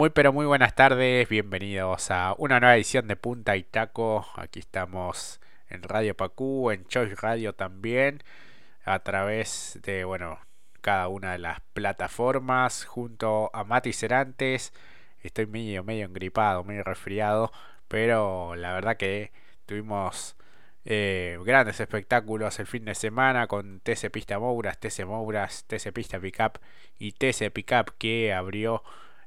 Muy pero muy buenas tardes, bienvenidos a una nueva edición de Punta y Taco. Aquí estamos en Radio Pacú, en Choice Radio también, a través de, bueno, cada una de las plataformas, junto a Mati Cerantes. Estoy medio, medio engripado, medio resfriado, pero la verdad que tuvimos eh, grandes espectáculos el fin de semana con TC Pista Mouras, TC Mouras, TC Pista Pickup y TC Pickup que abrió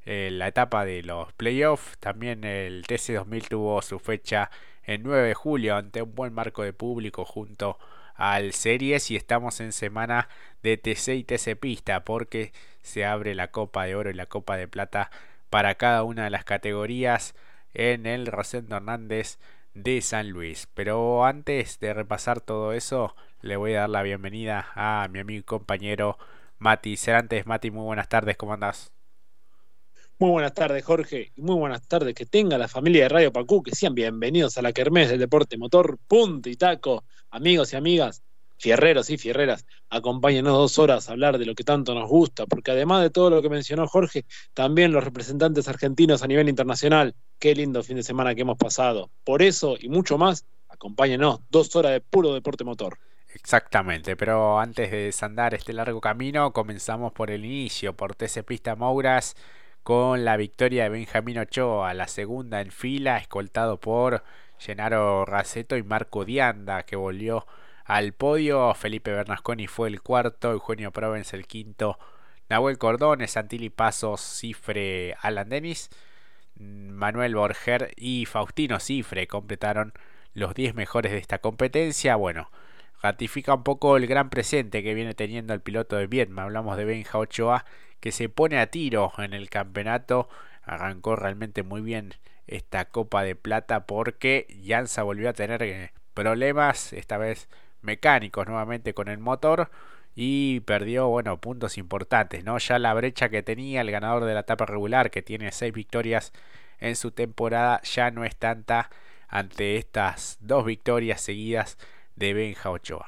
eh, la etapa de los playoffs. También el TC2000 tuvo su fecha el 9 de julio ante un buen marco de público junto al Series y estamos en semana de TC y TC Pista porque se abre la Copa de Oro y la Copa de Plata para cada una de las categorías en el Rosendo Hernández de San Luis. Pero antes de repasar todo eso, le voy a dar la bienvenida a mi amigo y compañero Mati Cerantes. Mati, muy buenas tardes, ¿cómo andás? Muy buenas tardes, Jorge, y muy buenas tardes que tenga la familia de Radio Pacú, que sean bienvenidos a la Kermés del Deporte Motor, punto y taco, amigos y amigas, fierreros y fierreras, acompáñenos dos horas a hablar de lo que tanto nos gusta, porque además de todo lo que mencionó Jorge, también los representantes argentinos a nivel internacional, qué lindo fin de semana que hemos pasado. Por eso y mucho más, acompáñenos dos horas de puro deporte motor. Exactamente, pero antes de desandar este largo camino, comenzamos por el inicio, por TC Pista Mouras con la victoria de Benjamín Ochoa, la segunda en fila, escoltado por Gennaro Raceto y Marco Dianda, que volvió al podio. Felipe Bernasconi fue el cuarto, Eugenio Provence el quinto, Nahuel Cordones, Santilli Pasos, Cifre, Alan Denis, Manuel Borger y Faustino Cifre completaron los 10 mejores de esta competencia. Bueno, ratifica un poco el gran presente que viene teniendo el piloto de Vietnam. Hablamos de Benja Ochoa que se pone a tiro en el campeonato. Arrancó realmente muy bien esta Copa de Plata porque Jansa volvió a tener eh, problemas, esta vez mecánicos nuevamente con el motor y perdió, bueno, puntos importantes, ¿no? Ya la brecha que tenía el ganador de la etapa regular, que tiene seis victorias en su temporada, ya no es tanta ante estas dos victorias seguidas de Benja Ochoa.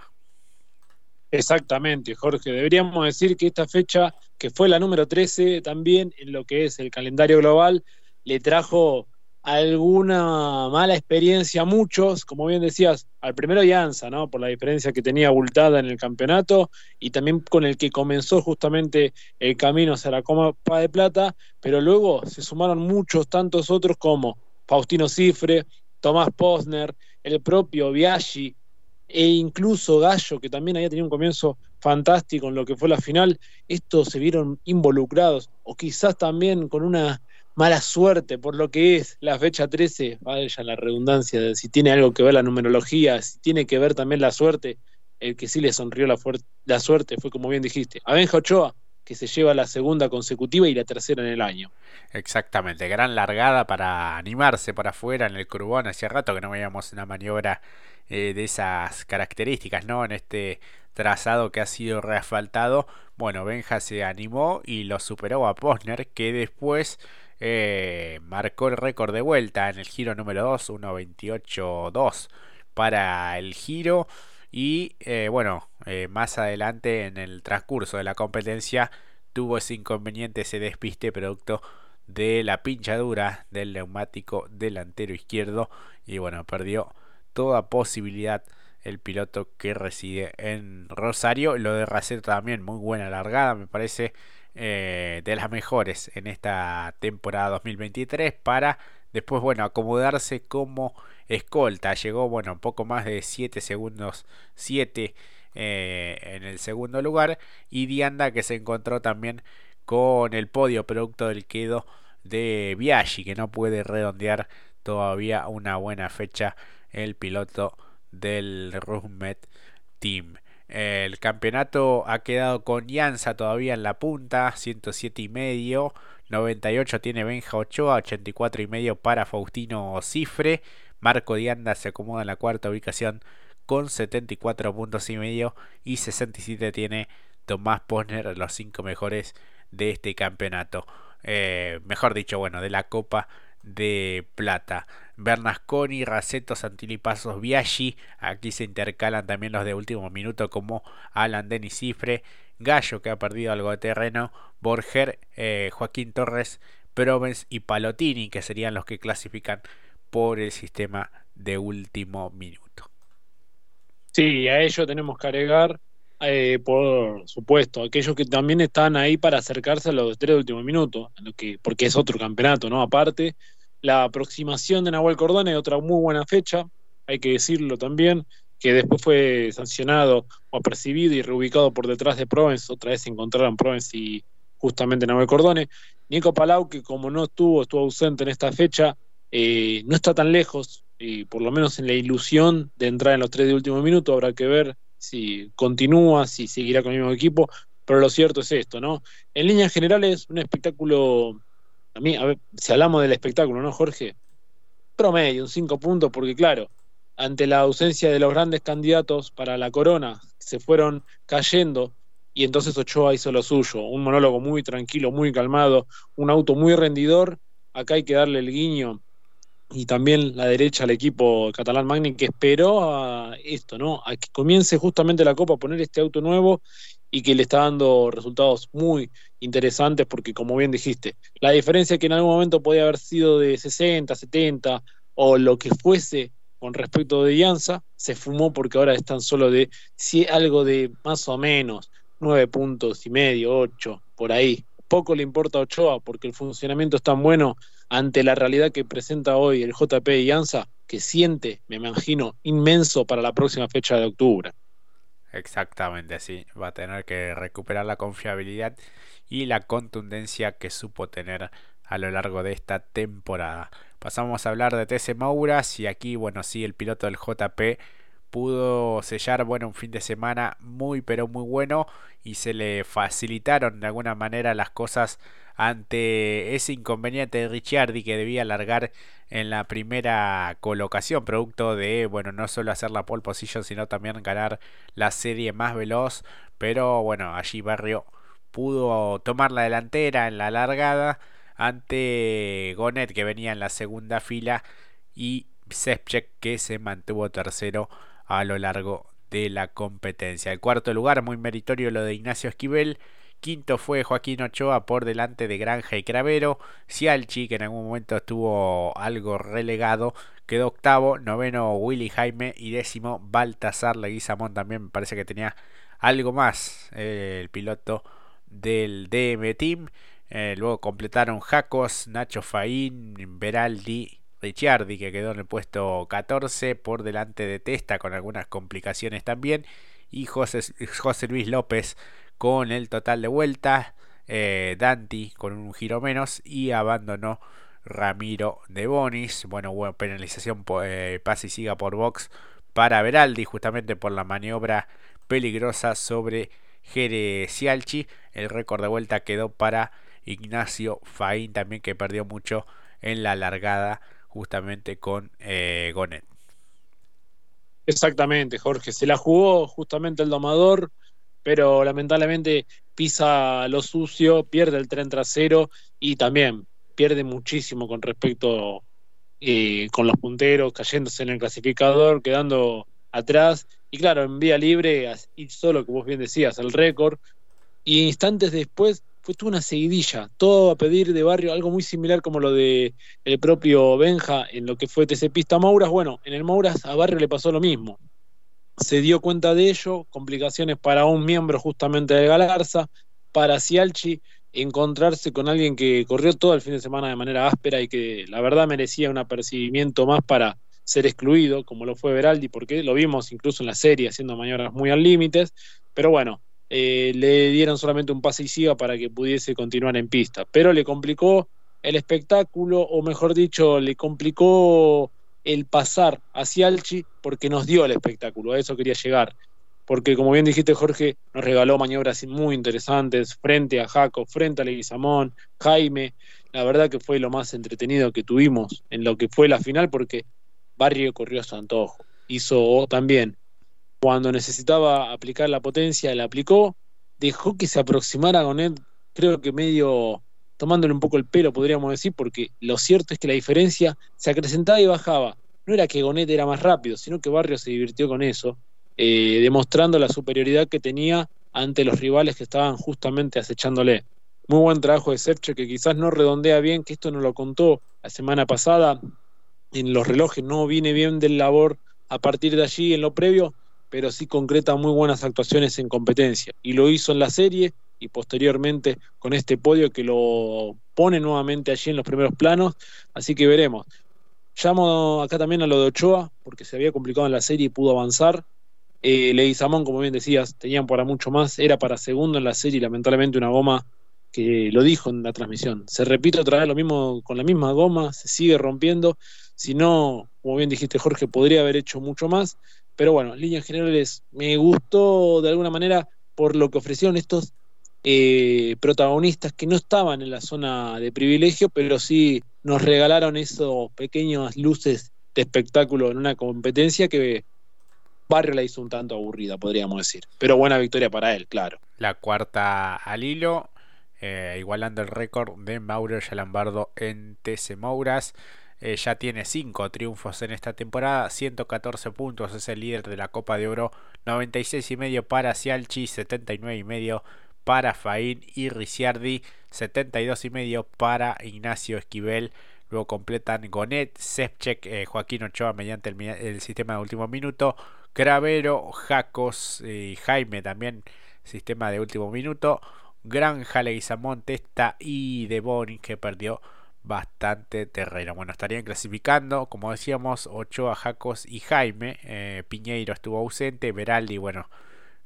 Exactamente, Jorge. Deberíamos decir que esta fecha, que fue la número 13 también en lo que es el calendario global, le trajo alguna mala experiencia a muchos, como bien decías, al primero Yanza, ¿no? Por la diferencia que tenía abultada en el campeonato y también con el que comenzó justamente el camino hacia la Copa de Plata, pero luego se sumaron muchos tantos otros como Faustino Cifre, Tomás Posner, el propio Biaggi, e incluso Gallo, que también había tenido un comienzo fantástico en lo que fue la final, estos se vieron involucrados, o quizás también con una mala suerte por lo que es la fecha 13, vaya la redundancia de si tiene algo que ver la numerología, si tiene que ver también la suerte, el que sí le sonrió la, la suerte fue como bien dijiste, a Benja Ochoa, que se lleva la segunda consecutiva y la tercera en el año. Exactamente, gran largada para animarse para afuera en el Curbón, hacía rato que no veíamos una maniobra eh, de esas características, ¿no? En este trazado que ha sido reasfaltado, bueno, Benja se animó y lo superó a Posner, que después eh, marcó el récord de vuelta en el giro número 2, 1.28.2 para el giro. Y eh, bueno, más adelante en el transcurso de la competencia tuvo ese inconveniente, ese despiste producto de la pinchadura del neumático delantero izquierdo y bueno, perdió toda posibilidad el piloto que reside en Rosario. Lo de Raceto también, muy buena largada, me parece eh, de las mejores en esta temporada 2023 para después, bueno, acomodarse como escolta. Llegó, bueno, poco más de 7 segundos, 7 eh, en el segundo lugar. Y Dianda que se encontró también con el podio producto del quedo de Biaggi, que no puede redondear todavía una buena fecha el piloto del Rusmet Team. El campeonato ha quedado con Yanza todavía en la punta, 107 y medio. 98 tiene Benja Ochoa, 84 y medio para Faustino Cifre. Marco Dianda se acomoda en la cuarta ubicación con 74 puntos y medio. Y 67 tiene Tomás Posner, los cinco mejores de este campeonato. Eh, mejor dicho, bueno, de la Copa de Plata. Bernasconi, Raceto, Santilli Pasos, Biaggi. Aquí se intercalan también los de último minuto como Alan Denis Cifre, Gallo que ha perdido algo de terreno, Borger, eh, Joaquín Torres, Provence y Palotini, que serían los que clasifican por el sistema de último minuto. Sí, a ello tenemos que agregar, eh, por supuesto, aquellos que también están ahí para acercarse a los tres de último minuto, porque es otro campeonato, ¿no? Aparte, la aproximación de Nahuel Cordone, otra muy buena fecha, hay que decirlo también, que después fue sancionado o apercibido y reubicado por detrás de Provence, otra vez se encontraron Provence y justamente Nahuel Cordone. Nico Palau, que como no estuvo, estuvo ausente en esta fecha, eh, no está tan lejos, y por lo menos en la ilusión de entrar en los tres de último minuto, habrá que ver si continúa, si seguirá con el mismo equipo, pero lo cierto es esto, ¿no? En líneas generales, un espectáculo, a mí, a ver, si hablamos del espectáculo, ¿no, Jorge? Promedio, un cinco puntos, porque claro, ante la ausencia de los grandes candidatos para la corona, se fueron cayendo y entonces Ochoa hizo lo suyo, un monólogo muy tranquilo, muy calmado, un auto muy rendidor, acá hay que darle el guiño y también la derecha al equipo catalán Magni que esperó a esto, ¿no? A que comience justamente la Copa a poner este auto nuevo y que le está dando resultados muy interesantes porque como bien dijiste, la diferencia que en algún momento podía haber sido de 60, 70 o lo que fuese con respecto de Ianza, se fumó porque ahora están solo de si algo de más o menos nueve puntos y medio, ocho, por ahí. Poco le importa a Ochoa porque el funcionamiento es tan bueno ante la realidad que presenta hoy el JP y ANSA, que siente, me imagino, inmenso para la próxima fecha de octubre. Exactamente, sí. Va a tener que recuperar la confiabilidad y la contundencia que supo tener a lo largo de esta temporada. Pasamos a hablar de TC Mauras y aquí, bueno, sí, el piloto del JP pudo sellar, bueno, un fin de semana muy pero muy bueno y se le facilitaron de alguna manera las cosas ante ese inconveniente de Ricciardi que debía largar en la primera colocación, producto de, bueno, no solo hacer la pole position, sino también ganar la serie más veloz, pero bueno, allí Barrio pudo tomar la delantera en la largada ante Gonet que venía en la segunda fila y Sepchek que se mantuvo tercero a lo largo de la competencia. El cuarto lugar, muy meritorio lo de Ignacio Esquivel, Quinto fue Joaquín Ochoa por delante de Granja y Cravero. Cialchi, que en algún momento estuvo algo relegado, quedó octavo. Noveno Willy Jaime y décimo Baltasar Leguizamón. También me parece que tenía algo más eh, el piloto del DM Team. Eh, luego completaron Jacos, Nacho Faín, Beraldi, Ricciardi, que quedó en el puesto 14 por delante de Testa con algunas complicaciones también. Y José, José Luis López con el total de vueltas. Eh, Danti con un giro menos y abandonó Ramiro de Bonis. Bueno, hubo penalización eh, pase y siga por box para Veraldi, justamente por la maniobra peligrosa sobre Cialchi. El récord de vuelta quedó para Ignacio Faín, también que perdió mucho en la largada, justamente con eh, Gonet. Exactamente, Jorge. Se la jugó justamente el domador pero lamentablemente pisa lo sucio, pierde el tren trasero y también pierde muchísimo con respecto eh, con los punteros, cayéndose en el clasificador, quedando atrás. Y claro, en vía libre, y solo, como vos bien decías, el récord. Y instantes después fue toda una seguidilla, todo a pedir de barrio, algo muy similar como lo de el propio Benja en lo que fue TC Pista Mauras. Bueno, en el Mauras a Barrio le pasó lo mismo se dio cuenta de ello, complicaciones para un miembro justamente de Galarza, para Cialchi encontrarse con alguien que corrió todo el fin de semana de manera áspera y que la verdad merecía un apercibimiento más para ser excluido, como lo fue Veraldi, porque lo vimos incluso en la serie haciendo maniobras muy al límites, pero bueno, eh, le dieron solamente un pase y siga para que pudiese continuar en pista, pero le complicó el espectáculo, o mejor dicho, le complicó el pasar hacia Alchi porque nos dio el espectáculo, a eso quería llegar. Porque como bien dijiste Jorge, nos regaló maniobras muy interesantes frente a Jaco, frente a Leguizamón, Jaime. La verdad que fue lo más entretenido que tuvimos en lo que fue la final porque Barrio corrió a su antojo. Hizo también, cuando necesitaba aplicar la potencia, la aplicó, dejó que se aproximara con él, creo que medio tomándole un poco el pelo, podríamos decir, porque lo cierto es que la diferencia se acrecentaba y bajaba. No era que Gonet era más rápido, sino que Barrio se divirtió con eso, eh, demostrando la superioridad que tenía ante los rivales que estaban justamente acechándole. muy buen trabajo de Sepche, que quizás no redondea bien, que esto nos lo contó la semana pasada en los relojes, no viene bien del labor a partir de allí en lo previo, pero sí concreta muy buenas actuaciones en competencia. Y lo hizo en la serie y posteriormente con este podio que lo pone nuevamente allí en los primeros planos. Así que veremos. Llamo acá también a lo de Ochoa, porque se había complicado en la serie y pudo avanzar. Eh, Samón, como bien decías, tenían para mucho más, era para segundo en la serie lamentablemente una goma que lo dijo en la transmisión. Se repite otra vez lo mismo con la misma goma, se sigue rompiendo. Si no, como bien dijiste Jorge, podría haber hecho mucho más. Pero bueno, en líneas generales, me gustó de alguna manera por lo que ofrecieron estos eh, protagonistas que no estaban en la zona de privilegio, pero sí nos regalaron esos pequeñas luces de espectáculo en una competencia que Barrio la hizo un tanto aburrida, podríamos decir. Pero buena victoria para él, claro. La cuarta al hilo, eh, igualando el récord de Mauro Yalambardo en TC Mouras. Eh, ya tiene 5 triunfos en esta temporada, 114 puntos, es el líder de la Copa de Oro, 96 y medio para Cialchi, 79 y medio para Faín y Ricciardi, 72 y medio para Ignacio Esquivel. Luego completan Gonet, Sepchek, eh, Joaquín Ochoa mediante el, sistema de último minuto, Cravero, Jacos y Jaime también sistema de último minuto, Granja, Leguizamón, Testa y De Bonin que perdió bastante terreno. Bueno, estarían clasificando, como decíamos, Ochoa, Jacos y Jaime. Eh, Piñeiro estuvo ausente, Veraldi, bueno,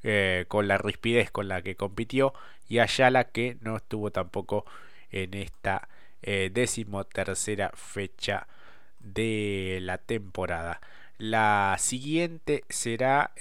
eh, con la rispidez con la que compitió, y Ayala que no estuvo tampoco en esta eh, decimotercera fecha de la temporada. La siguiente será,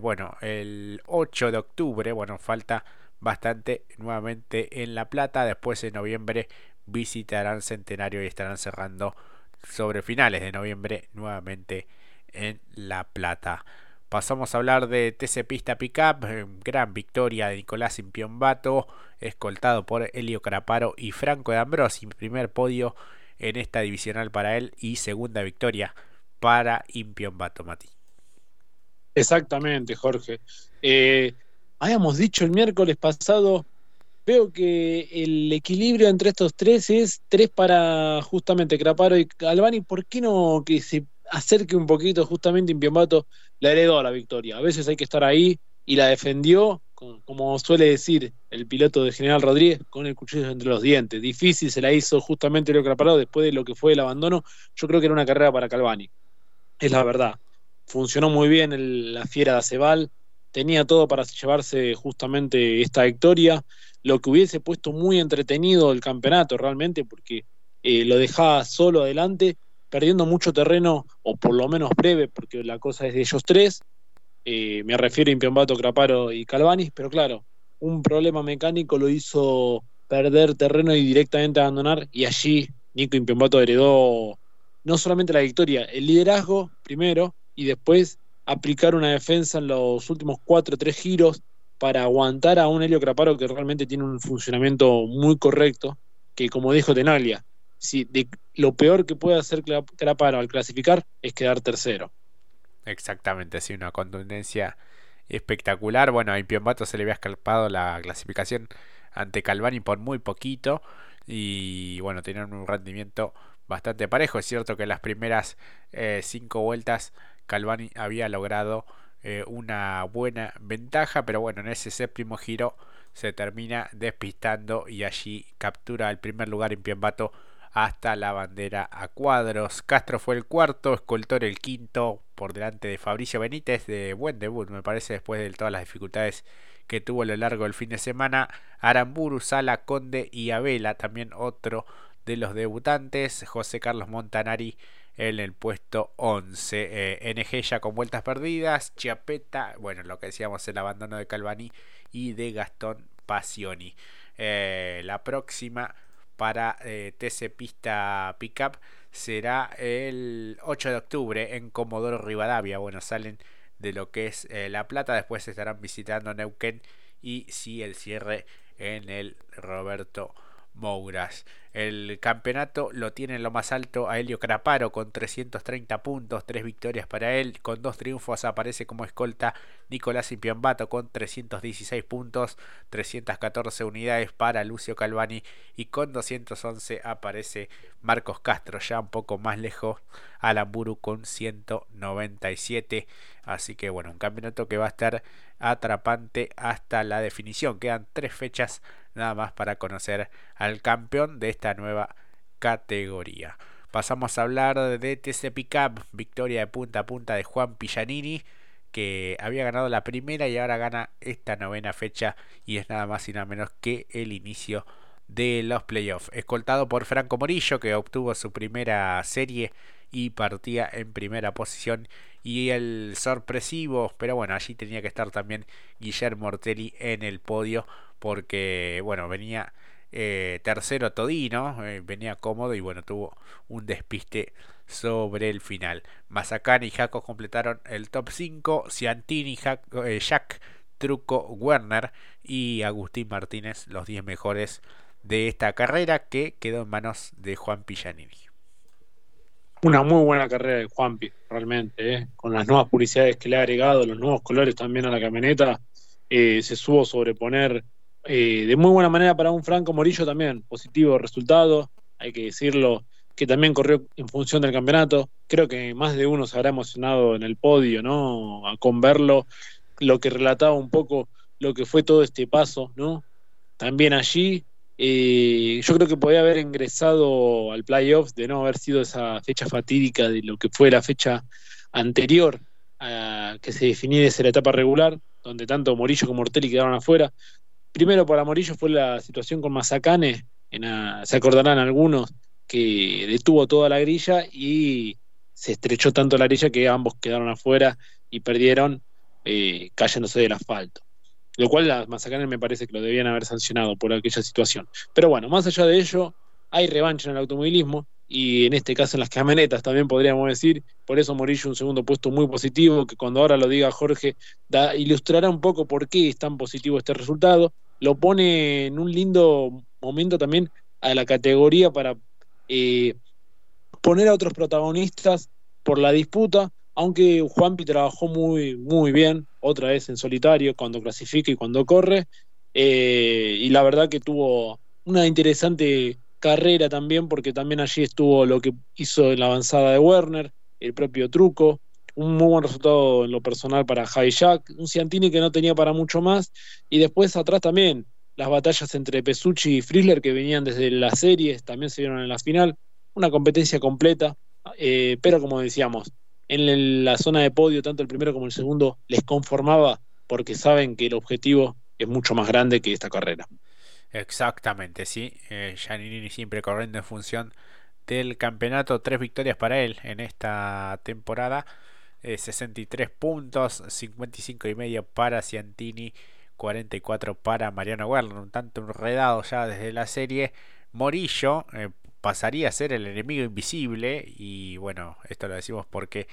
bueno, el 8 de octubre, bueno, falta bastante nuevamente en La Plata, después en noviembre visitarán Centenario y estarán cerrando sobre finales de noviembre nuevamente en La Plata. Pasamos a hablar de TC Pista Pickup, eh, gran victoria de Nicolás Impiombato, escoltado por Elio Caraparo y Franco de Ambrosi, primer podio en esta divisional para él y segunda victoria para Impiombato, Mati. Exactamente, Jorge. Eh, habíamos dicho el miércoles pasado veo que el equilibrio entre estos tres es tres para justamente Craparo y Albani. ¿Por qué no que se acerque un poquito justamente Impiombato la heredó la victoria? A veces hay que estar ahí y la defendió, como suele decir el piloto de General Rodríguez, con el cuchillo entre los dientes. Difícil se la hizo justamente Leo Craparo después de lo que fue el abandono. Yo creo que era una carrera para Calvani. Es la verdad. Funcionó muy bien la fiera de Acebal. Tenía todo para llevarse justamente esta victoria lo que hubiese puesto muy entretenido el campeonato realmente, porque eh, lo dejaba solo adelante, perdiendo mucho terreno, o por lo menos breve, porque la cosa es de ellos tres. Eh, me refiero a Impiombato, Craparo y Calvanis, pero claro, un problema mecánico lo hizo perder terreno y directamente abandonar, y allí Nico Impiombato heredó no solamente la victoria, el liderazgo primero, y después aplicar una defensa en los últimos cuatro o tres giros para aguantar a un Helio Craparo que realmente tiene un funcionamiento muy correcto, que como dijo Tenaglia, si lo peor que puede hacer Craparo al clasificar es quedar tercero. Exactamente, sí, una contundencia espectacular. Bueno, a Impiombato se le había escapado la clasificación ante Calvani por muy poquito y bueno, tenían un rendimiento bastante parejo. Es cierto que en las primeras eh, cinco vueltas Calvani había logrado eh, una buena ventaja, pero bueno, en ese séptimo giro se termina despistando y allí captura el primer lugar en Piembato hasta la bandera a cuadros. Castro fue el cuarto, Escoltor el quinto, por delante de Fabricio Benítez, de buen debut, me parece, después de todas las dificultades que tuvo a lo largo del fin de semana. Aramburu, Sala, Conde y Abela, también otro de los debutantes. José Carlos Montanari en el puesto 11. Eh, NG ya con vueltas perdidas. Chiapeta, bueno, lo que decíamos, el abandono de Calvani y de Gastón Passioni. Eh, la próxima para eh, TC Pista Pickup será el 8 de octubre en Comodoro Rivadavia. Bueno, salen de lo que es La Plata, después estarán visitando Neuquén y si el cierre en el Roberto Mouras. El campeonato lo tiene en lo más alto a Helio Craparo con 330 puntos, 3 victorias para él. Con dos triunfos aparece como escolta Nicolás Impiambato con 316 puntos, 314 unidades para Lucio Calvani y con 211 aparece Marcos Castro, ya un poco más lejos, Alamburu con 197. Así que bueno, un campeonato que va a estar atrapante hasta la definición. Quedan tres fechas nada más para conocer al campeón de esta nueva categoría. Pasamos a hablar de TC Pickup, victoria de punta a punta de Juan Pillanini, que había ganado la primera y ahora gana esta novena fecha y es nada más y nada menos que el inicio los playoffs. Escoltado por Franco Morillo, que obtuvo su primera serie y partía en primera posición. Y el sorpresivo, pero bueno, allí tenía que estar también Guillermo Ortelli en el podio porque, bueno, venía eh, tercero Todino, eh, venía cómodo y bueno, tuvo un despiste sobre el final. Mazacán y Jaco completaron el top 5, Ciantini, eh, Jack, Truco, Werner y Agustín Martínez, los 10 mejores de esta carrera que quedó en manos de Juan Pillanini. Una muy buena carrera de Juanpi, realmente, con las nuevas publicidades que le ha agregado, los nuevos colores también a la camioneta, se supo sobreponer eh, de muy buena manera para un Franco Morillo también, positivo resultado, hay que decirlo, que también corrió en función del campeonato. Creo que más de uno se habrá emocionado en el podio, ¿no? Con verlo, lo que relataba un poco lo que fue todo este paso, ¿no? También allí, eh, yo creo que podía haber ingresado al playoff de no haber sido esa fecha fatídica de lo que fue la fecha anterior a que se definiese la etapa regular, donde tanto Morillo como Ortelli quedaron afuera. Primero para Morillo fue la situación con Mazacane, se acordarán algunos, que detuvo toda la grilla y se estrechó tanto la grilla que ambos quedaron afuera y perdieron eh, cayéndose del asfalto. Lo cual las Mazacane me parece que lo debían haber sancionado por aquella situación. Pero bueno, más allá de ello, hay revancha en el automovilismo y en este caso en las camionetas también podríamos decir. Por eso Morillo un segundo puesto muy positivo, que cuando ahora lo diga Jorge, ilustrará un poco por qué es tan positivo este resultado. Lo pone en un lindo momento también a la categoría para eh, poner a otros protagonistas por la disputa, aunque Juanpi trabajó muy, muy bien, otra vez en solitario, cuando clasifica y cuando corre, eh, y la verdad que tuvo una interesante carrera también, porque también allí estuvo lo que hizo en la avanzada de Werner, el propio truco, un muy buen resultado en lo personal para Jack, un Ciantini que no tenía para mucho más, y después atrás también las batallas entre Pesucci y Frizzler que venían desde las series, también se vieron en la final, una competencia completa, eh, pero como decíamos, en la zona de podio, tanto el primero como el segundo les conformaba porque saben que el objetivo es mucho más grande que esta carrera. Exactamente, sí. Eh, siempre corriendo en función del campeonato. Tres victorias para él en esta temporada. 63 eh, puntos, 55 y medio para Ciantini, 44 para Mariano Werner. Un tanto enredado ya desde la serie. Morillo eh, pasaría a ser el enemigo invisible. Y bueno, esto lo decimos porque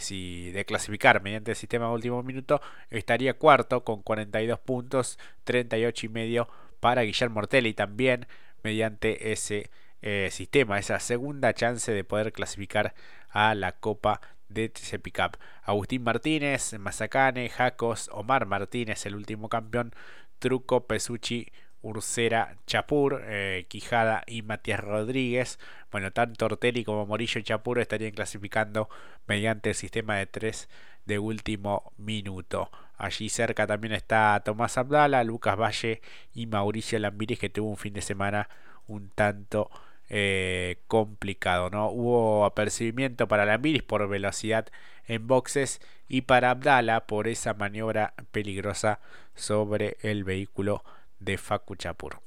si de clasificar mediante el sistema de último minuto, estaría cuarto con 42 puntos, 38 y medio para Guillermo Ortelli también mediante ese eh, sistema, esa segunda chance de poder clasificar a la Copa de TC Pickup. Agustín Martínez, Mazacane, Jacos, Omar Martínez, el último campeón, Truco, Pesucci, Ursera, Chapur, eh, Quijada y Matías Rodríguez. Bueno, tanto Ortelli como Morillo y Chapur estarían clasificando mediante el sistema de tres de último minuto. Allí cerca también está Tomás Abdala, Lucas Valle y Mauricio Lambiris que tuvo un fin de semana un tanto eh, complicado. ¿no? Hubo apercibimiento para Lambiris por velocidad en boxes y para Abdala por esa maniobra peligrosa sobre el vehículo de Facu Chapur.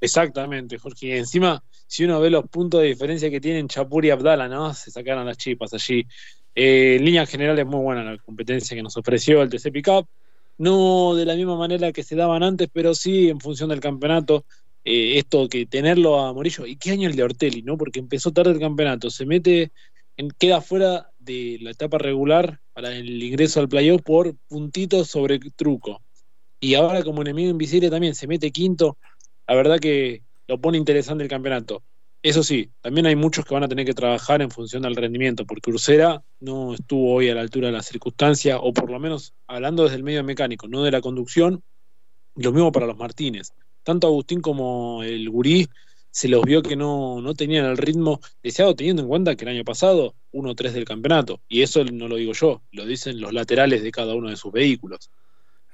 Exactamente, Jorge. Y encima, si uno ve los puntos de diferencia que tienen Chapur y Abdala, ¿no? Se sacaron las chipas allí. Eh, en líneas generales, muy buena la competencia que nos ofreció el TC Pickup. No de la misma manera que se daban antes, pero sí en función del campeonato. Eh, esto que tenerlo a Morillo. ¿Y qué año el de Ortelli? ¿no? Porque empezó tarde el campeonato. Se mete, en, queda fuera de la etapa regular para el ingreso al playoff por puntitos sobre truco. Y ahora como enemigo invisible también se mete quinto. la verdad que lo pone interesante el campeonato. Eso sí, también hay muchos que van a tener que trabajar en función del rendimiento, porque Ursera no estuvo hoy a la altura de la circunstancia, o por lo menos hablando desde el medio mecánico, no de la conducción, lo mismo para los Martínez. Tanto Agustín como el Gurí se los vio que no, no tenían el ritmo deseado, teniendo en cuenta que el año pasado 1-3 del campeonato, y eso no lo digo yo, lo dicen los laterales de cada uno de sus vehículos.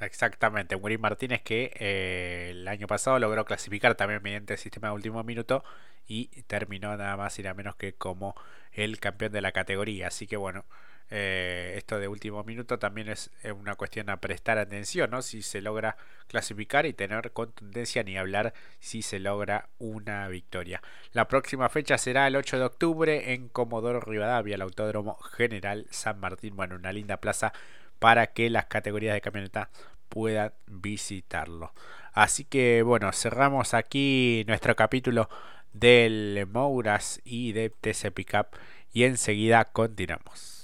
Exactamente, Muri Martínez que eh, el año pasado logró clasificar también mediante el sistema de último minuto y terminó nada más y nada menos que como el campeón de la categoría. Así que bueno, eh, esto de último minuto también es una cuestión a prestar atención, ¿no? Si se logra clasificar y tener contundencia, ni hablar si se logra una victoria. La próxima fecha será el 8 de octubre en Comodoro Rivadavia, el Autódromo General San Martín. Bueno, una linda plaza para que las categorías de camioneta puedan visitarlo. Así que bueno, cerramos aquí nuestro capítulo del Mouras y de TC Pickup y enseguida continuamos.